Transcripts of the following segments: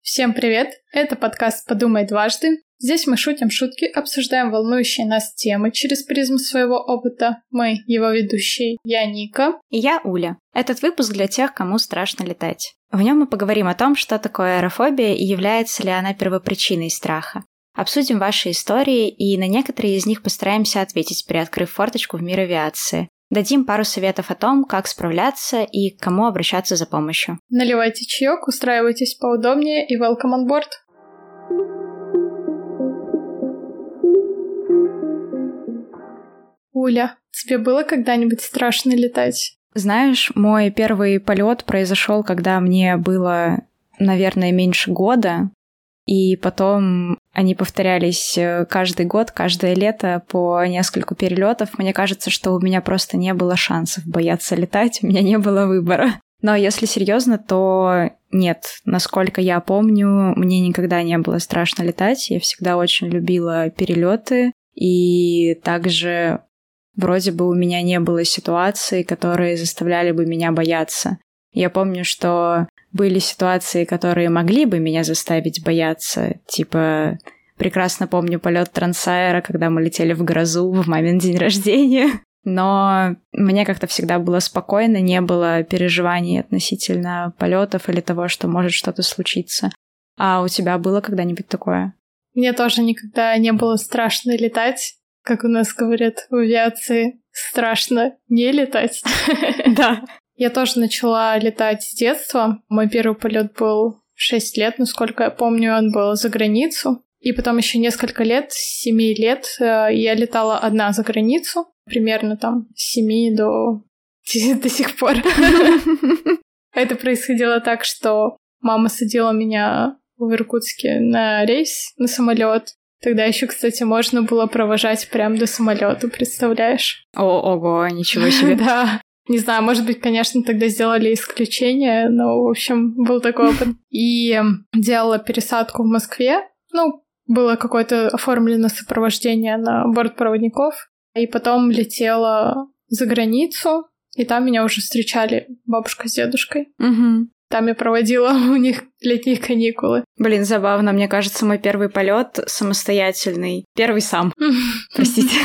Всем привет! Это подкаст «Подумай дважды». Здесь мы шутим шутки, обсуждаем волнующие нас темы через призму своего опыта. Мы его ведущие. Я Ника. И я Уля. Этот выпуск для тех, кому страшно летать. В нем мы поговорим о том, что такое аэрофобия и является ли она первопричиной страха. Обсудим ваши истории и на некоторые из них постараемся ответить, приоткрыв форточку в мир авиации. Дадим пару советов о том, как справляться и к кому обращаться за помощью. Наливайте чаек, устраивайтесь поудобнее и welcome on board. Уля, тебе было когда-нибудь страшно летать? Знаешь, мой первый полет произошел, когда мне было, наверное, меньше года. И потом они повторялись э, каждый год, каждое лето по нескольку перелетов. Мне кажется, что у меня просто не было шансов бояться летать, у меня не было выбора. Но если серьезно, то нет. Насколько я помню, мне никогда не было страшно летать. Я всегда очень любила перелеты. И также вроде бы у меня не было ситуаций, которые заставляли бы меня бояться. Я помню, что были ситуации, которые могли бы меня заставить бояться, типа прекрасно помню полет Трансайра, когда мы летели в грозу в мамин день рождения. Но мне как-то всегда было спокойно, не было переживаний относительно полетов или того, что может что-то случиться. А у тебя было когда-нибудь такое? Мне тоже никогда не было страшно летать. Как у нас говорят в авиации, страшно не летать. Да. Я тоже начала летать с детства. Мой первый полет был в 6 лет, насколько я помню, он был за границу. И потом еще несколько лет, с 7 лет, э, я летала одна за границу, примерно там с 7 до до сих пор. Это происходило так, что мама садила меня в Иркутске на рейс, на самолет. Тогда еще, кстати, можно было провожать прям до самолета, представляешь? О, ого, ничего себе. Да. Не знаю, может быть, конечно, тогда сделали исключение, но, в общем, был такой опыт. И делала пересадку в Москве. Ну, было какое-то оформлено сопровождение на борт проводников. И потом летела за границу, и там меня уже встречали бабушка с дедушкой. Угу. Там я проводила у них летние каникулы. Блин, забавно. Мне кажется, мой первый полет самостоятельный. Первый сам. Простите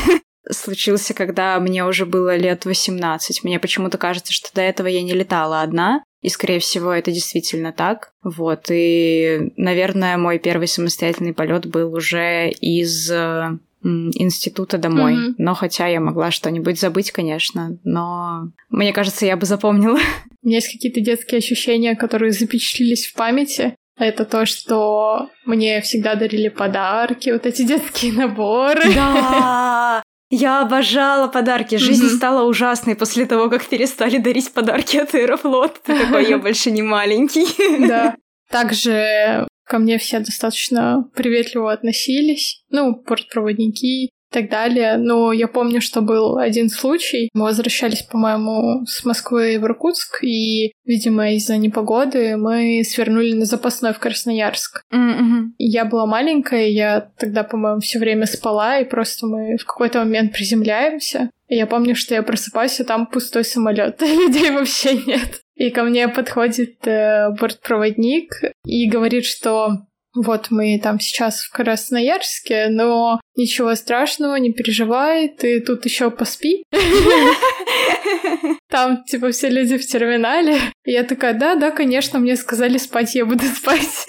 случился, когда мне уже было лет 18. Мне почему-то кажется, что до этого я не летала одна, и, скорее всего, это действительно так. Вот, и, наверное, мой первый самостоятельный полет был уже из э, института домой. Mm-hmm. Но хотя я могла что-нибудь забыть, конечно, но мне кажется, я бы запомнила. У меня есть какие-то детские ощущения, которые запечатлелись в памяти. Это то, что мне всегда дарили подарки, вот эти детские наборы. Да, я обожала подарки. Жизнь mm-hmm. стала ужасной после того, как перестали дарить подарки от Аэрофлот. Ты такой, я больше не маленький. Да. Также ко мне все достаточно приветливо относились. Ну, бортпроводники, и так далее. Но я помню, что был один случай. Мы возвращались, по-моему, с Москвы в Иркутск, и, видимо, из-за непогоды мы свернули на запасной в Красноярск. Mm-hmm. Я была маленькая, я тогда, по-моему, все время спала, и просто мы в какой-то момент приземляемся. И я помню, что я просыпаюсь, а там пустой самолет, людей вообще нет. И ко мне подходит э, бортпроводник и говорит, что вот мы там сейчас в Красноярске, но ничего страшного, не переживай, ты тут еще поспи. Там, типа, все люди в терминале. я такая, да, да, конечно, мне сказали спать, я буду спать.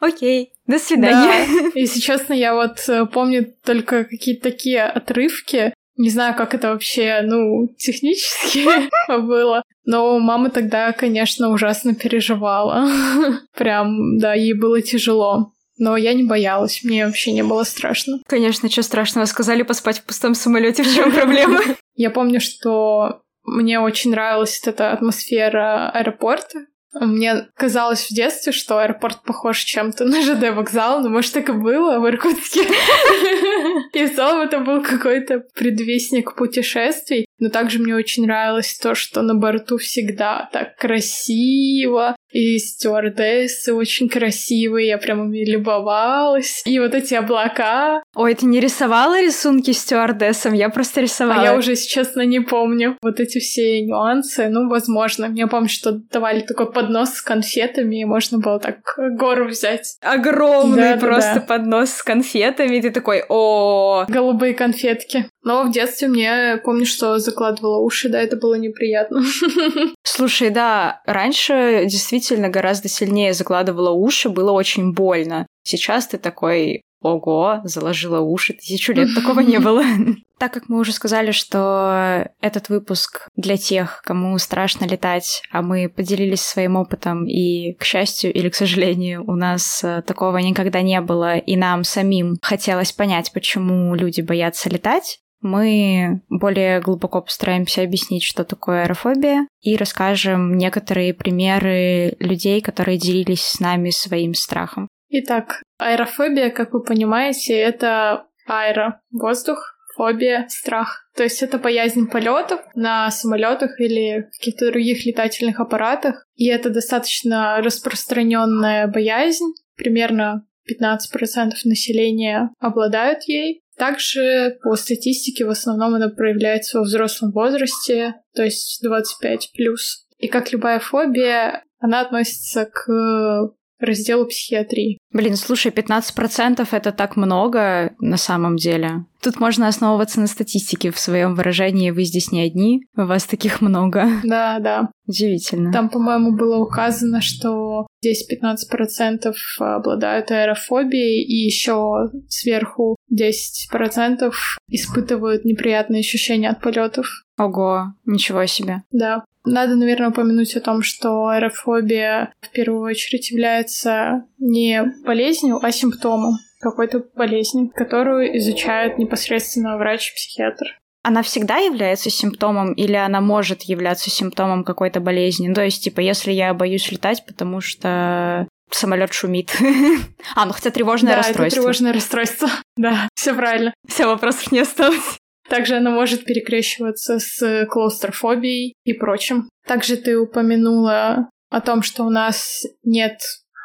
Окей, до свидания. Да. И честно, я вот э, помню только какие-то такие отрывки, не знаю, как это вообще, ну, технически было. Но мама тогда, конечно, ужасно переживала. Прям, да, ей было тяжело. Но я не боялась, мне вообще не было страшно. Конечно, что страшного, сказали поспать в пустом самолете, в чем проблема? Я помню, что мне очень нравилась эта атмосфера аэропорта, мне казалось в детстве, что аэропорт похож чем-то на ЖД вокзал, но может так и было в Иркутске. И в целом это был какой-то предвестник путешествий. Но также мне очень нравилось то, что на борту всегда так красиво, и стюардессы очень красивые, я прям ими любовалась. И вот эти облака. Ой, ты не рисовала рисунки стюардессам? Я просто рисовала. А я уже, если честно, не помню. Вот эти все нюансы, ну, возможно. Я помню, что давали такой поднос с конфетами, и можно было так гору взять. Огромный да, просто да, да. поднос с конфетами, и ты такой, о Голубые конфетки. Но в детстве мне, помню, что закладывала уши, да, это было неприятно. Слушай, да, раньше действительно гораздо сильнее закладывала уши, было очень больно. Сейчас ты такой, ого, заложила уши, тысячу лет такого не было. Так как мы уже сказали, что этот выпуск для тех, кому страшно летать, а мы поделились своим опытом, и, к счастью или к сожалению, у нас э, такого никогда не было, и нам самим хотелось понять, почему люди боятся летать, мы более глубоко постараемся объяснить, что такое аэрофобия, и расскажем некоторые примеры людей, которые делились с нами своим страхом. Итак, аэрофобия, как вы понимаете, это аэро — воздух, фобия — страх. То есть это боязнь полетов на самолетах или каких-то других летательных аппаратах. И это достаточно распространенная боязнь. Примерно 15% населения обладают ей. Также по статистике в основном она проявляется во взрослом возрасте, то есть 25 плюс. И как любая фобия, она относится к разделу психиатрии. Блин, слушай, 15% это так много на самом деле. Тут можно основываться на статистике в своем выражении «вы здесь не одни», у вас таких много. Да, да. Удивительно. Там, по-моему, было указано, что здесь 15% обладают аэрофобией, и еще сверху 10% испытывают неприятные ощущения от полетов. Ого, ничего себе. Да. Надо, наверное, упомянуть о том, что аэрофобия в первую очередь является не болезнью, а симптомом какой-то болезни, которую изучает непосредственно врач-психиатр. Она всегда является симптомом или она может являться симптомом какой-то болезни? То есть, типа, если я боюсь летать, потому что самолет шумит. а, ну хотя тревожное да, расстройство. Это тревожное расстройство. да, все правильно. Все, вопросов не осталось. Также она может перекрещиваться с клаустрофобией и прочим. Также ты упомянула о том, что у нас нет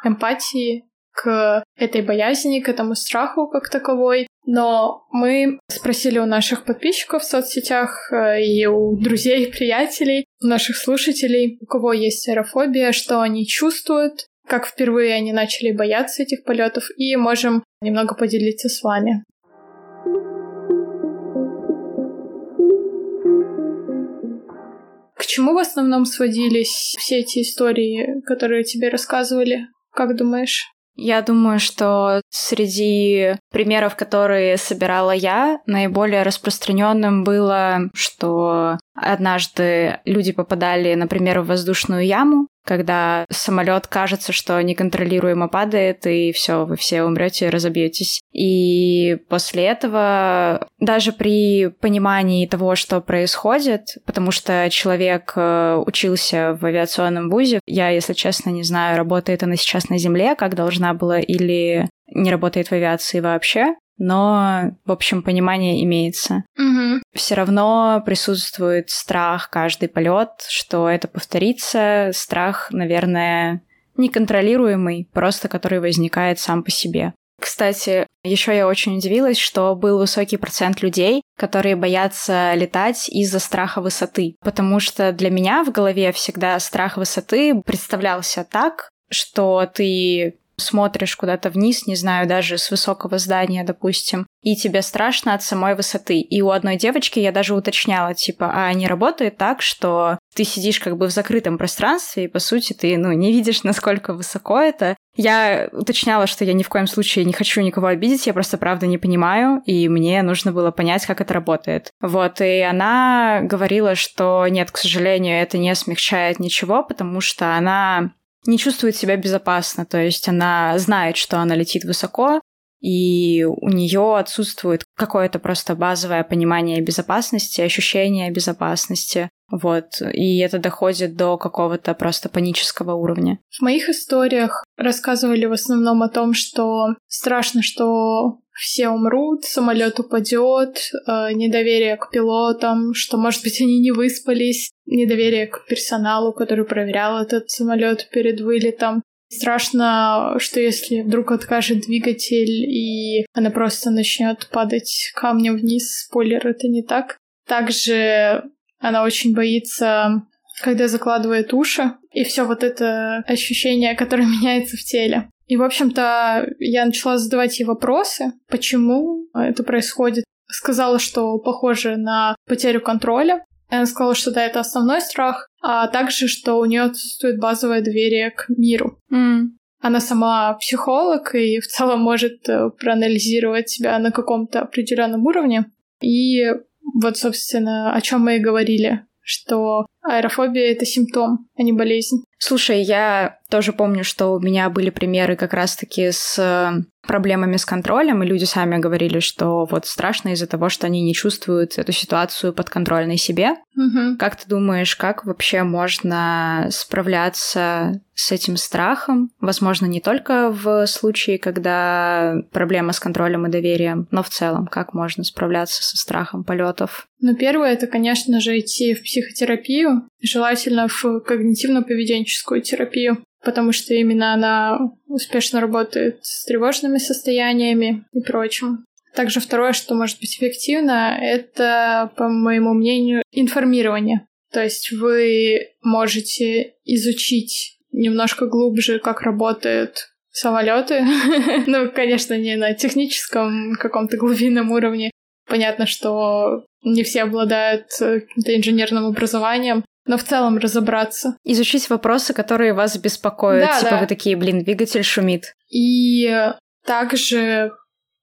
эмпатии к этой боязни, к этому страху как таковой. Но мы спросили у наших подписчиков в соцсетях э, и у друзей, приятелей, у наших слушателей, у кого есть аэрофобия, что они чувствуют, как впервые они начали бояться этих полетов, и можем немного поделиться с вами. К чему в основном сводились все эти истории, которые тебе рассказывали? Как думаешь? Я думаю, что среди примеров, которые собирала я, наиболее распространенным было, что однажды люди попадали, например, в воздушную яму, когда самолет кажется, что неконтролируемо падает, и все, вы все умрете разобьетесь. И после этого, даже при понимании того, что происходит, потому что человек э, учился в авиационном вузе, я, если честно, не знаю, работает она сейчас на Земле, как должна была, или не работает в авиации вообще, но, в общем, понимание имеется. Угу. Все равно присутствует страх каждый полет, что это повторится. Страх, наверное, неконтролируемый, просто который возникает сам по себе. Кстати, еще я очень удивилась, что был высокий процент людей, которые боятся летать из-за страха высоты. Потому что для меня в голове всегда страх высоты представлялся так, что ты смотришь куда-то вниз, не знаю, даже с высокого здания, допустим, и тебе страшно от самой высоты. И у одной девочки я даже уточняла, типа, а не работает так, что ты сидишь как бы в закрытом пространстве, и, по сути, ты, ну, не видишь, насколько высоко это. Я уточняла, что я ни в коем случае не хочу никого обидеть, я просто правда не понимаю, и мне нужно было понять, как это работает. Вот, и она говорила, что нет, к сожалению, это не смягчает ничего, потому что она не чувствует себя безопасно, то есть она знает, что она летит высоко, и у нее отсутствует какое-то просто базовое понимание безопасности, ощущение безопасности. Вот. И это доходит до какого-то просто панического уровня. В моих историях рассказывали в основном о том, что страшно, что все умрут, самолет упадет, э, недоверие к пилотам, что, может быть, они не выспались, недоверие к персоналу, который проверял этот самолет перед вылетом. Страшно, что если вдруг откажет двигатель и она просто начнет падать камнем вниз, спойлер, это не так. Также она очень боится, когда закладывает уши, и все вот это ощущение, которое меняется в теле. И, в общем-то, я начала задавать ей вопросы, почему это происходит. Сказала, что похоже на потерю контроля. Она сказала, что да, это основной страх, а также, что у нее отсутствует базовое доверие к миру. Mm. Она сама психолог и в целом может э, проанализировать себя на каком-то определенном уровне. И вот, собственно, о чем мы и говорили, что аэрофобия — это симптом, а не болезнь. Слушай, я тоже помню, что у меня были примеры как раз-таки с э, проблемами с контролем, и люди сами говорили, что вот страшно из-за того, что они не чувствуют эту ситуацию подконтрольной себе. Угу. Как ты думаешь, как вообще можно справляться с этим страхом? Возможно, не только в случае, когда проблема с контролем и доверием, но в целом, как можно справляться со страхом полетов? Ну, первое, это, конечно же, идти в психотерапию, желательно в когнитивно-поведенческую терапию потому что именно она успешно работает с тревожными состояниями и прочим. Также второе, что может быть эффективно, это, по моему мнению, информирование. То есть вы можете изучить немножко глубже, как работают самолеты. ну, конечно, не на техническом каком-то глубинном уровне. Понятно, что не все обладают каким-то инженерным образованием, но в целом разобраться. Изучить вопросы, которые вас беспокоят. Да, типа да. вы такие, блин, двигатель шумит. И также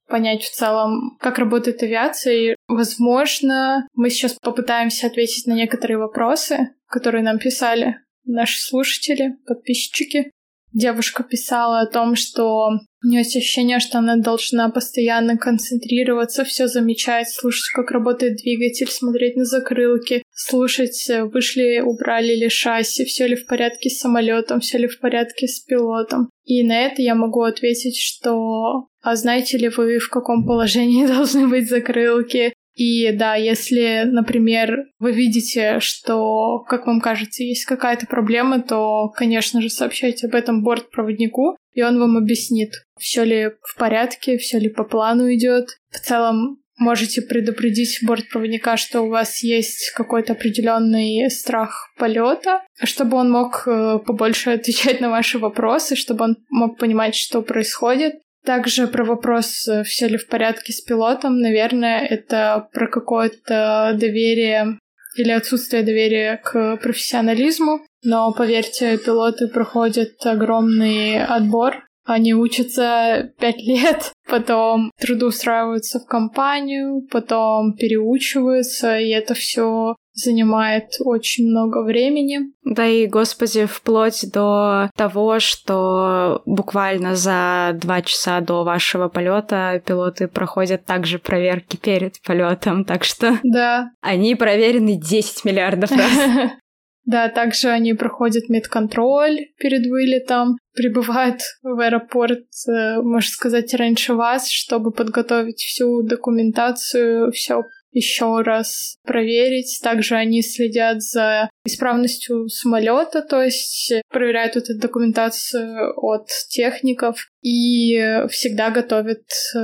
понять в целом, как работает авиация. И, возможно, мы сейчас попытаемся ответить на некоторые вопросы, которые нам писали наши слушатели, подписчики. Девушка писала о том, что у нее есть ощущение, что она должна постоянно концентрироваться, все замечать, слушать, как работает двигатель, смотреть на закрылки, слушать, вышли, убрали ли шасси, все ли в порядке с самолетом, все ли в порядке с пилотом. И на это я могу ответить, что а знаете ли вы, в каком положении должны быть закрылки? И да, если, например, вы видите, что, как вам кажется, есть какая-то проблема, то, конечно же, сообщайте об этом бортпроводнику, и он вам объяснит, все ли в порядке, все ли по плану идет. В целом, можете предупредить бортпроводника, что у вас есть какой-то определенный страх полета, чтобы он мог э, побольше отвечать на ваши вопросы, чтобы он мог понимать, что происходит. Также про вопрос, э, все ли в порядке с пилотом, наверное, это про какое-то доверие или отсутствие доверия к профессионализму. Но поверьте, пилоты проходят огромный отбор. Они учатся пять лет, потом трудоустраиваются в компанию, потом переучиваются, и это все занимает очень много времени. Да и, господи, вплоть до того, что буквально за два часа до вашего полета пилоты проходят также проверки перед полетом, так что Да. они проверены 10 миллиардов раз. Да, также они проходят медконтроль перед вылетом, прибывают в аэропорт, э, можно сказать, раньше вас, чтобы подготовить всю документацию, все еще раз проверить. Также они следят за исправностью самолета, то есть проверяют эту документацию от техников и всегда готовят э,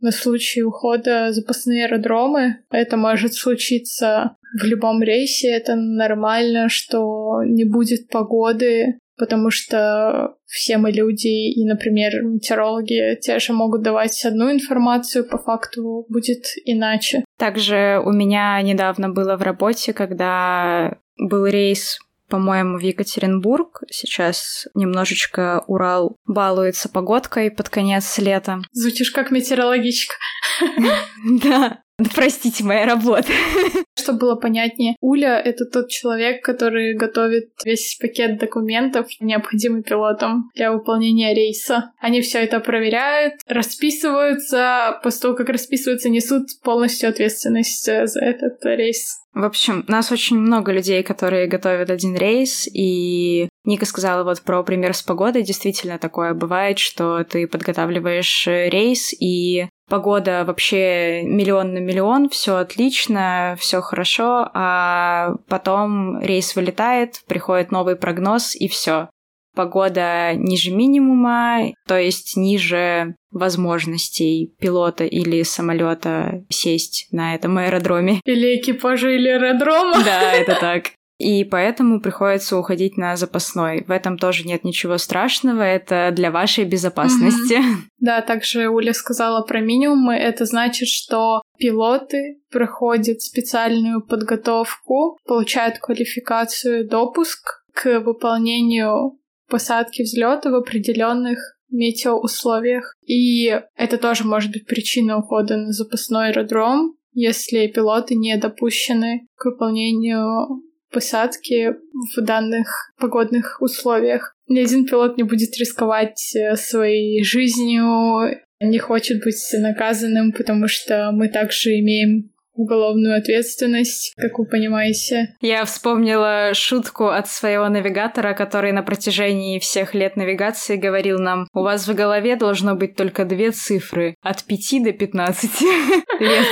на случай ухода запасные аэродромы. Это может случиться в любом рейсе, это нормально, что не будет погоды, потому что все мы люди, и, например, метеорологи те же могут давать одну информацию, по факту будет иначе. Также у меня недавно было в работе, когда был рейс по-моему, в Екатеринбург. Сейчас немножечко Урал балуется погодкой под конец лета. Звучишь как метеорологичка. Да. Простите, моя работа. Чтобы было понятнее, Уля — это тот человек, который готовит весь пакет документов, необходимый пилотам для выполнения рейса. Они все это проверяют, расписываются, после того, как расписываются, несут полностью ответственность за этот рейс. В общем, нас очень много людей, которые готовят один рейс, и Ника сказала вот про пример с погодой. Действительно такое бывает, что ты подготавливаешь рейс, и погода вообще миллион на миллион, все отлично, все хорошо, а потом рейс вылетает, приходит новый прогноз, и все погода ниже минимума, то есть ниже возможностей пилота или самолета сесть на этом аэродроме. Или экипажа, или аэродрома. Да, это так. И поэтому приходится уходить на запасной. В этом тоже нет ничего страшного, это для вашей безопасности. Mm-hmm. Да, также Уля сказала про минимумы. Это значит, что пилоты проходят специальную подготовку, получают квалификацию, допуск к выполнению посадки взлета в определенных метеоусловиях. И это тоже может быть причина ухода на запасной аэродром, если пилоты не допущены к выполнению посадки в данных погодных условиях. Ни один пилот не будет рисковать э, своей жизнью, не хочет быть наказанным, потому что мы также имеем уголовную ответственность, как вы понимаете. Я вспомнила шутку от своего навигатора, который на протяжении всех лет навигации говорил нам, у вас в голове должно быть только две цифры, от 5 до 15 лет.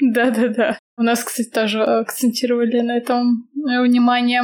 Да-да-да. У нас, кстати, тоже акцентировали на этом э, внимание.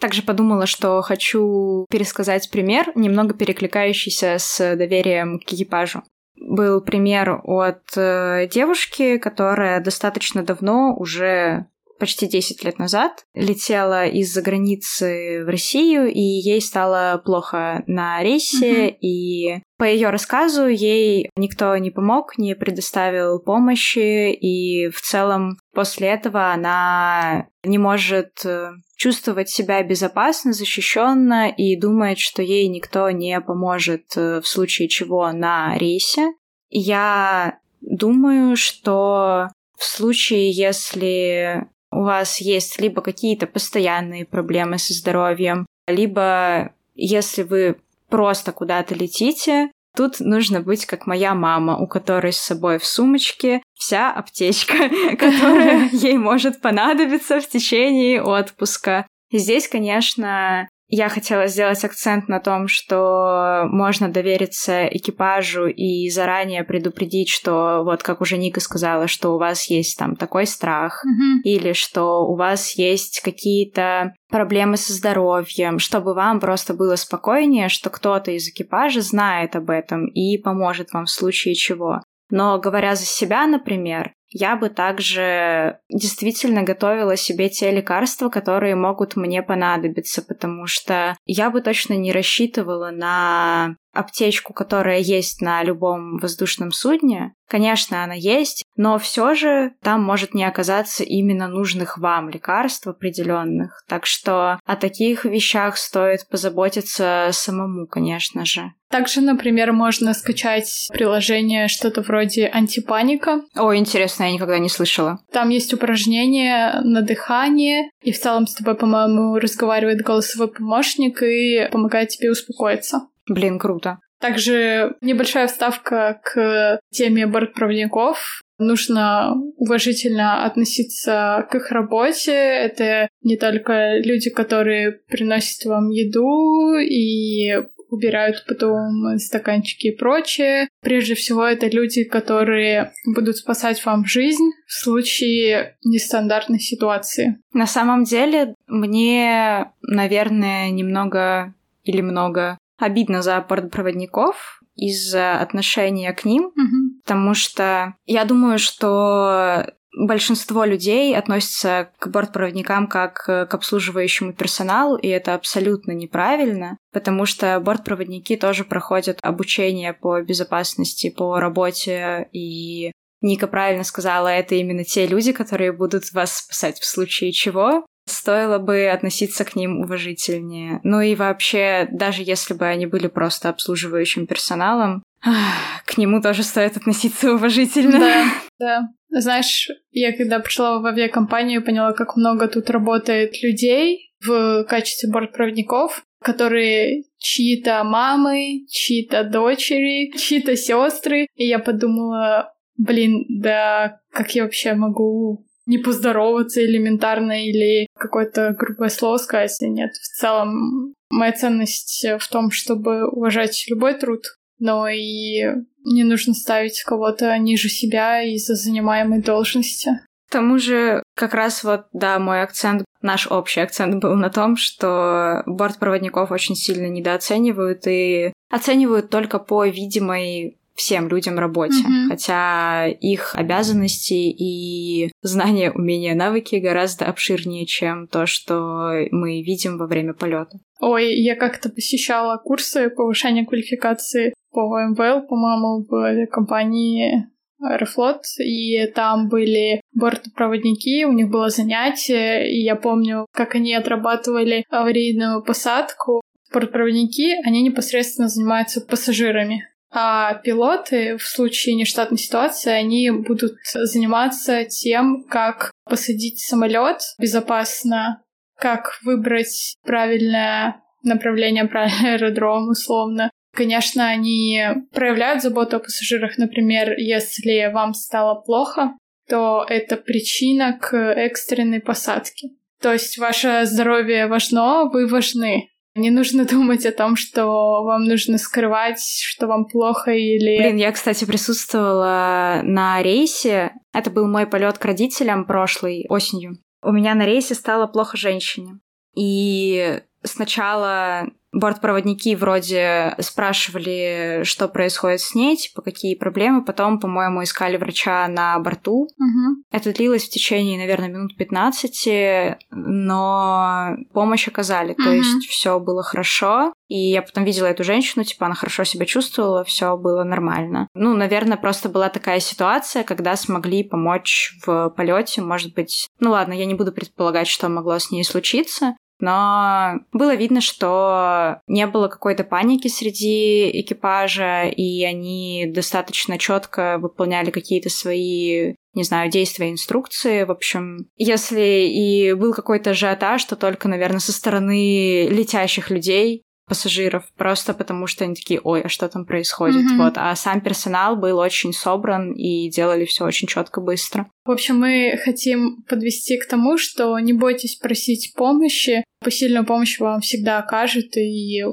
Также подумала, что хочу пересказать пример, немного перекликающийся с доверием к экипажу был пример от э, девушки, которая достаточно давно, уже почти 10 лет назад, летела из-за границы в Россию, и ей стало плохо на рейсе, mm-hmm. и по ее рассказу ей никто не помог, не предоставил помощи, и в целом после этого она не может э, чувствовать себя безопасно, защищенно и думает, что ей никто не поможет э, в случае чего на рейсе. Я думаю, что в случае, если у вас есть либо какие-то постоянные проблемы со здоровьем, либо если вы просто куда-то летите, Тут нужно быть как моя мама, у которой с собой в сумочке вся аптечка, которая ей может понадобиться в течение отпуска. Здесь, конечно, я хотела сделать акцент на том, что можно довериться экипажу и заранее предупредить, что вот как уже Ника сказала, что у вас есть там такой страх, mm-hmm. или что у вас есть какие-то проблемы со здоровьем, чтобы вам просто было спокойнее, что кто-то из экипажа знает об этом и поможет вам в случае чего. Но говоря за себя, например, я бы также действительно готовила себе те лекарства, которые могут мне понадобиться, потому что я бы точно не рассчитывала на аптечку, которая есть на любом воздушном судне. Конечно, она есть, но все же там может не оказаться именно нужных вам лекарств определенных. Так что о таких вещах стоит позаботиться самому, конечно же. Также, например, можно скачать приложение что-то вроде антипаника. О, интересно, я никогда не слышала. Там есть упражнения на дыхание, и в целом с тобой, по-моему, разговаривает голосовой помощник и помогает тебе успокоиться. Блин, круто. Также небольшая вставка к теме бортпроводников. Нужно уважительно относиться к их работе. Это не только люди, которые приносят вам еду и убирают потом стаканчики и прочее. Прежде всего, это люди, которые будут спасать вам жизнь в случае нестандартной ситуации. На самом деле, мне, наверное, немного или много обидно за бортпроводников из-за отношения к ним, угу. потому что я думаю, что большинство людей относятся к бортпроводникам как к обслуживающему персоналу, и это абсолютно неправильно, потому что бортпроводники тоже проходят обучение по безопасности, по работе, и Ника правильно сказала, это именно те люди, которые будут вас спасать в случае чего стоило бы относиться к ним уважительнее. Ну и вообще, даже если бы они были просто обслуживающим персоналом, к нему тоже стоит относиться уважительно. Да, да. Знаешь, я когда пришла в авиакомпанию, поняла, как много тут работает людей в качестве бортпроводников, которые чьи-то мамы, чьи-то дочери, чьи-то сестры. И я подумала, блин, да как я вообще могу не поздороваться элементарно или какое-то грубое слово сказать. Нет, в целом моя ценность в том, чтобы уважать любой труд, но и не нужно ставить кого-то ниже себя из-за занимаемой должности. К тому же, как раз вот, да, мой акцент, наш общий акцент был на том, что бортпроводников очень сильно недооценивают и оценивают только по видимой всем людям работе, mm-hmm. хотя их обязанности и знания, умения, навыки гораздо обширнее, чем то, что мы видим во время полета. Ой, я как-то посещала курсы повышения квалификации по МВЛ, по-моему, в компании Аэрофлот, и там были бортпроводники, у них было занятие, и я помню, как они отрабатывали аварийную посадку. Бортпроводники, они непосредственно занимаются пассажирами. А пилоты в случае нештатной ситуации, они будут заниматься тем, как посадить самолет безопасно, как выбрать правильное направление, правильный аэродром, условно. Конечно, они проявляют заботу о пассажирах. Например, если вам стало плохо, то это причина к экстренной посадке. То есть ваше здоровье важно, вы важны. Не нужно думать о том, что вам нужно скрывать, что вам плохо или... Блин, я, кстати, присутствовала на рейсе. Это был мой полет к родителям прошлой осенью. У меня на рейсе стало плохо женщине. И сначала бортпроводники вроде спрашивали, что происходит с ней, типа какие проблемы. Потом, по-моему, искали врача на борту. Угу. Это длилось в течение, наверное, минут 15, но помощь оказали. Угу. То есть все было хорошо. И я потом видела эту женщину, типа она хорошо себя чувствовала, все было нормально. Ну, наверное, просто была такая ситуация, когда смогли помочь в полете, может быть. Ну ладно, я не буду предполагать, что могло с ней случиться, но было видно, что не было какой-то паники среди экипажа, и они достаточно четко выполняли какие-то свои не знаю, действия, инструкции. В общем, если и был какой-то ажиотаж, то только, наверное, со стороны летящих людей, пассажиров, просто потому что они такие, ой, а что там происходит? Mm-hmm. Вот. А сам персонал был очень собран и делали все очень четко, быстро. В общем, мы хотим подвести к тому, что не бойтесь просить помощи. Посильную помощь вам всегда окажут, и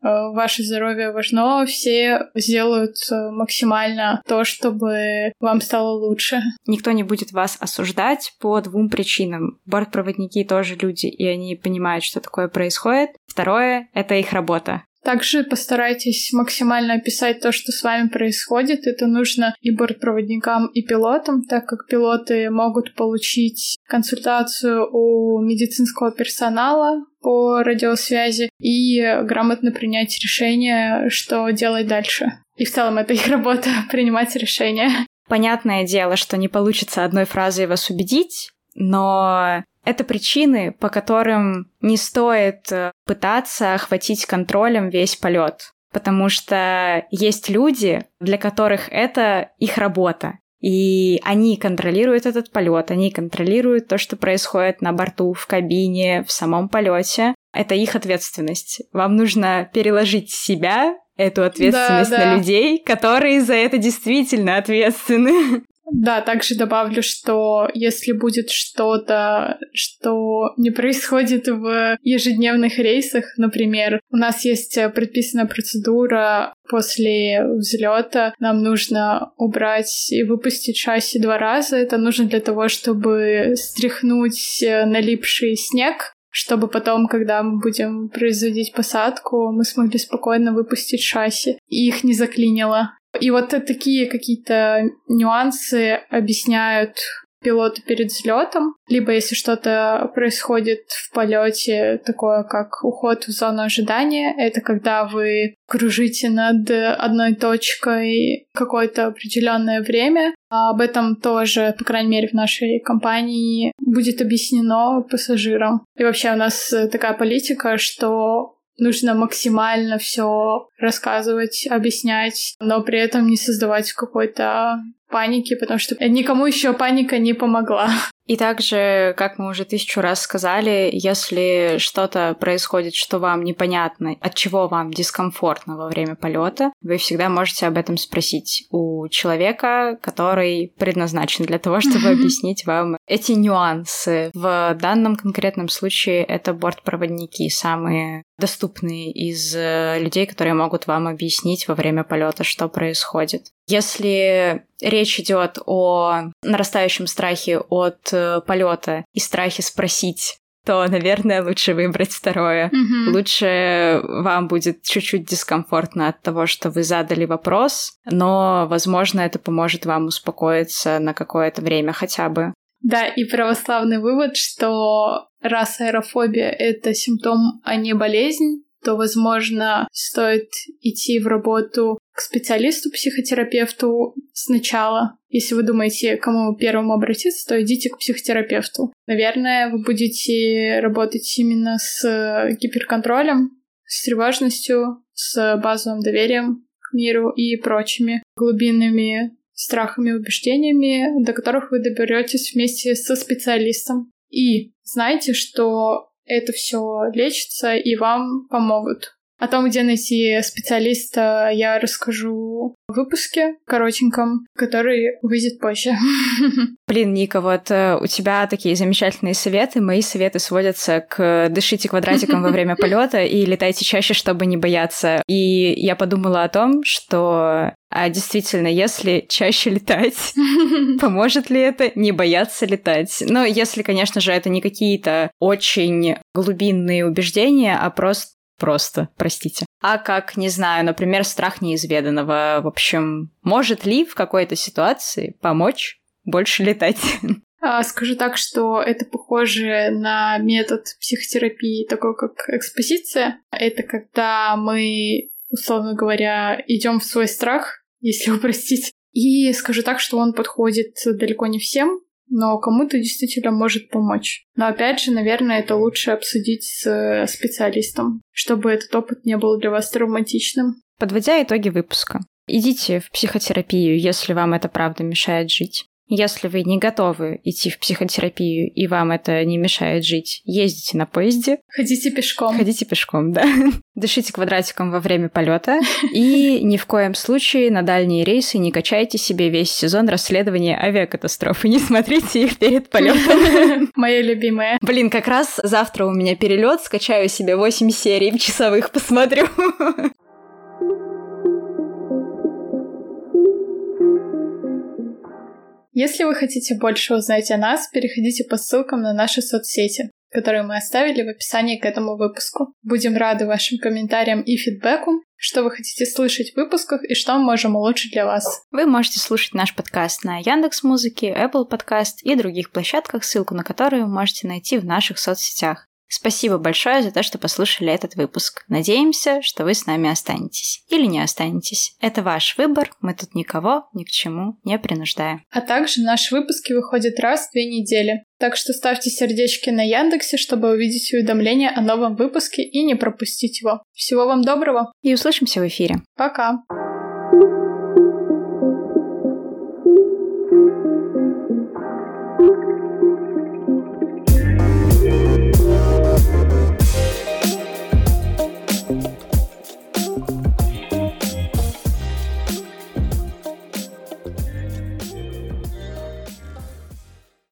ваше здоровье важно, все сделают э, максимально то, чтобы вам стало лучше. Никто не будет вас осуждать по двум причинам. Бортпроводники тоже люди, и они понимают, что такое происходит. Второе — это их работа. Также постарайтесь максимально описать то, что с вами происходит. Это нужно и бортпроводникам, и пилотам, так как пилоты могут получить консультацию у медицинского персонала по радиосвязи и грамотно принять решение, что делать дальше. И в целом это их работа — принимать решения. Понятное дело, что не получится одной фразой вас убедить, но это причины, по которым не стоит э, пытаться охватить контролем весь полет. Потому что есть люди, для которых это их работа. И они контролируют этот полет, они контролируют то, что происходит на борту, в кабине, в самом полете. Это их ответственность. Вам нужно переложить себя эту ответственность да, да. на людей, которые за это действительно ответственны. Да, также добавлю, что если будет что-то, что не происходит в ежедневных рейсах, например, у нас есть предписанная процедура после взлета нам нужно убрать и выпустить шасси два раза. Это нужно для того, чтобы стряхнуть налипший снег, чтобы потом, когда мы будем производить посадку, мы смогли спокойно выпустить шасси, и их не заклинило. И вот такие какие-то нюансы объясняют пилоты перед взлетом, либо если что-то происходит в полете, такое как уход в зону ожидания, это когда вы кружите над одной точкой какое-то определенное время. А об этом тоже, по крайней мере, в нашей компании будет объяснено пассажирам. И вообще у нас такая политика, что нужно максимально все рассказывать, объяснять, но при этом не создавать какой-то паники, потому что никому еще паника не помогла. И также, как мы уже тысячу раз сказали, если что-то происходит, что вам непонятно, от чего вам дискомфортно во время полета, вы всегда можете об этом спросить у человека, который предназначен для того, чтобы объяснить вам эти нюансы. В данном конкретном случае это бортпроводники, самые доступные из э, людей, которые могут вам объяснить во время полета, что происходит. Если речь идет о нарастающем страхе от э, полета и страхе спросить, то, наверное, лучше выбрать второе. Mm-hmm. Лучше вам будет чуть-чуть дискомфортно от того, что вы задали вопрос, но, возможно, это поможет вам успокоиться на какое-то время хотя бы. Да, и православный вывод, что раз аэрофобия — это симптом, а не болезнь, то, возможно, стоит идти в работу к специалисту, психотерапевту сначала. Если вы думаете, кому первому обратиться, то идите к психотерапевту. Наверное, вы будете работать именно с гиперконтролем, с тревожностью, с базовым доверием к миру и прочими глубинными страхами и убеждениями, до которых вы доберетесь вместе со специалистом. И знайте, что это все лечится и вам помогут. О том, где найти специалиста, я расскажу в выпуске коротеньком, который выйдет позже. Блин, Ника, вот э, у тебя такие замечательные советы. Мои советы сводятся к дышите квадратиком во время полета и летайте чаще, чтобы не бояться. И я подумала о том, что а действительно, если чаще летать, поможет ли это не бояться летать? Ну, если, конечно же, это не какие-то очень глубинные убеждения, а просто просто, простите. А как, не знаю, например, страх неизведанного. В общем, может ли в какой-то ситуации помочь больше летать? А, скажу так, что это похоже на метод психотерапии, такой как экспозиция. Это когда мы, условно говоря, идем в свой страх, если упростить. И скажу так, что он подходит далеко не всем, но кому-то действительно может помочь. Но опять же, наверное, это лучше обсудить с э, специалистом, чтобы этот опыт не был для вас травматичным. Подводя итоги выпуска. Идите в психотерапию, если вам это правда мешает жить. Если вы не готовы идти в психотерапию и вам это не мешает жить, ездите на поезде. Ходите пешком. Ходите пешком, да. Дышите квадратиком во время полета. И ни в коем случае на дальние рейсы не качайте себе весь сезон расследования авиакатастрофы. Не смотрите их перед полетом. Моя любимая. Блин, как раз завтра у меня перелет, скачаю себе 8 серий часовых, посмотрю. Если вы хотите больше узнать о нас, переходите по ссылкам на наши соцсети, которые мы оставили в описании к этому выпуску. Будем рады вашим комментариям и фидбэку, что вы хотите слышать в выпусках и что мы можем улучшить для вас. Вы можете слушать наш подкаст на Яндекс Музыке, Apple Podcast и других площадках, ссылку на которые вы можете найти в наших соцсетях. Спасибо большое за то, что послушали этот выпуск. Надеемся, что вы с нами останетесь. Или не останетесь. Это ваш выбор, мы тут никого ни к чему не принуждаем. А также наши выпуски выходят раз в две недели. Так что ставьте сердечки на Яндексе, чтобы увидеть уведомления о новом выпуске и не пропустить его. Всего вам доброго! И услышимся в эфире. Пока!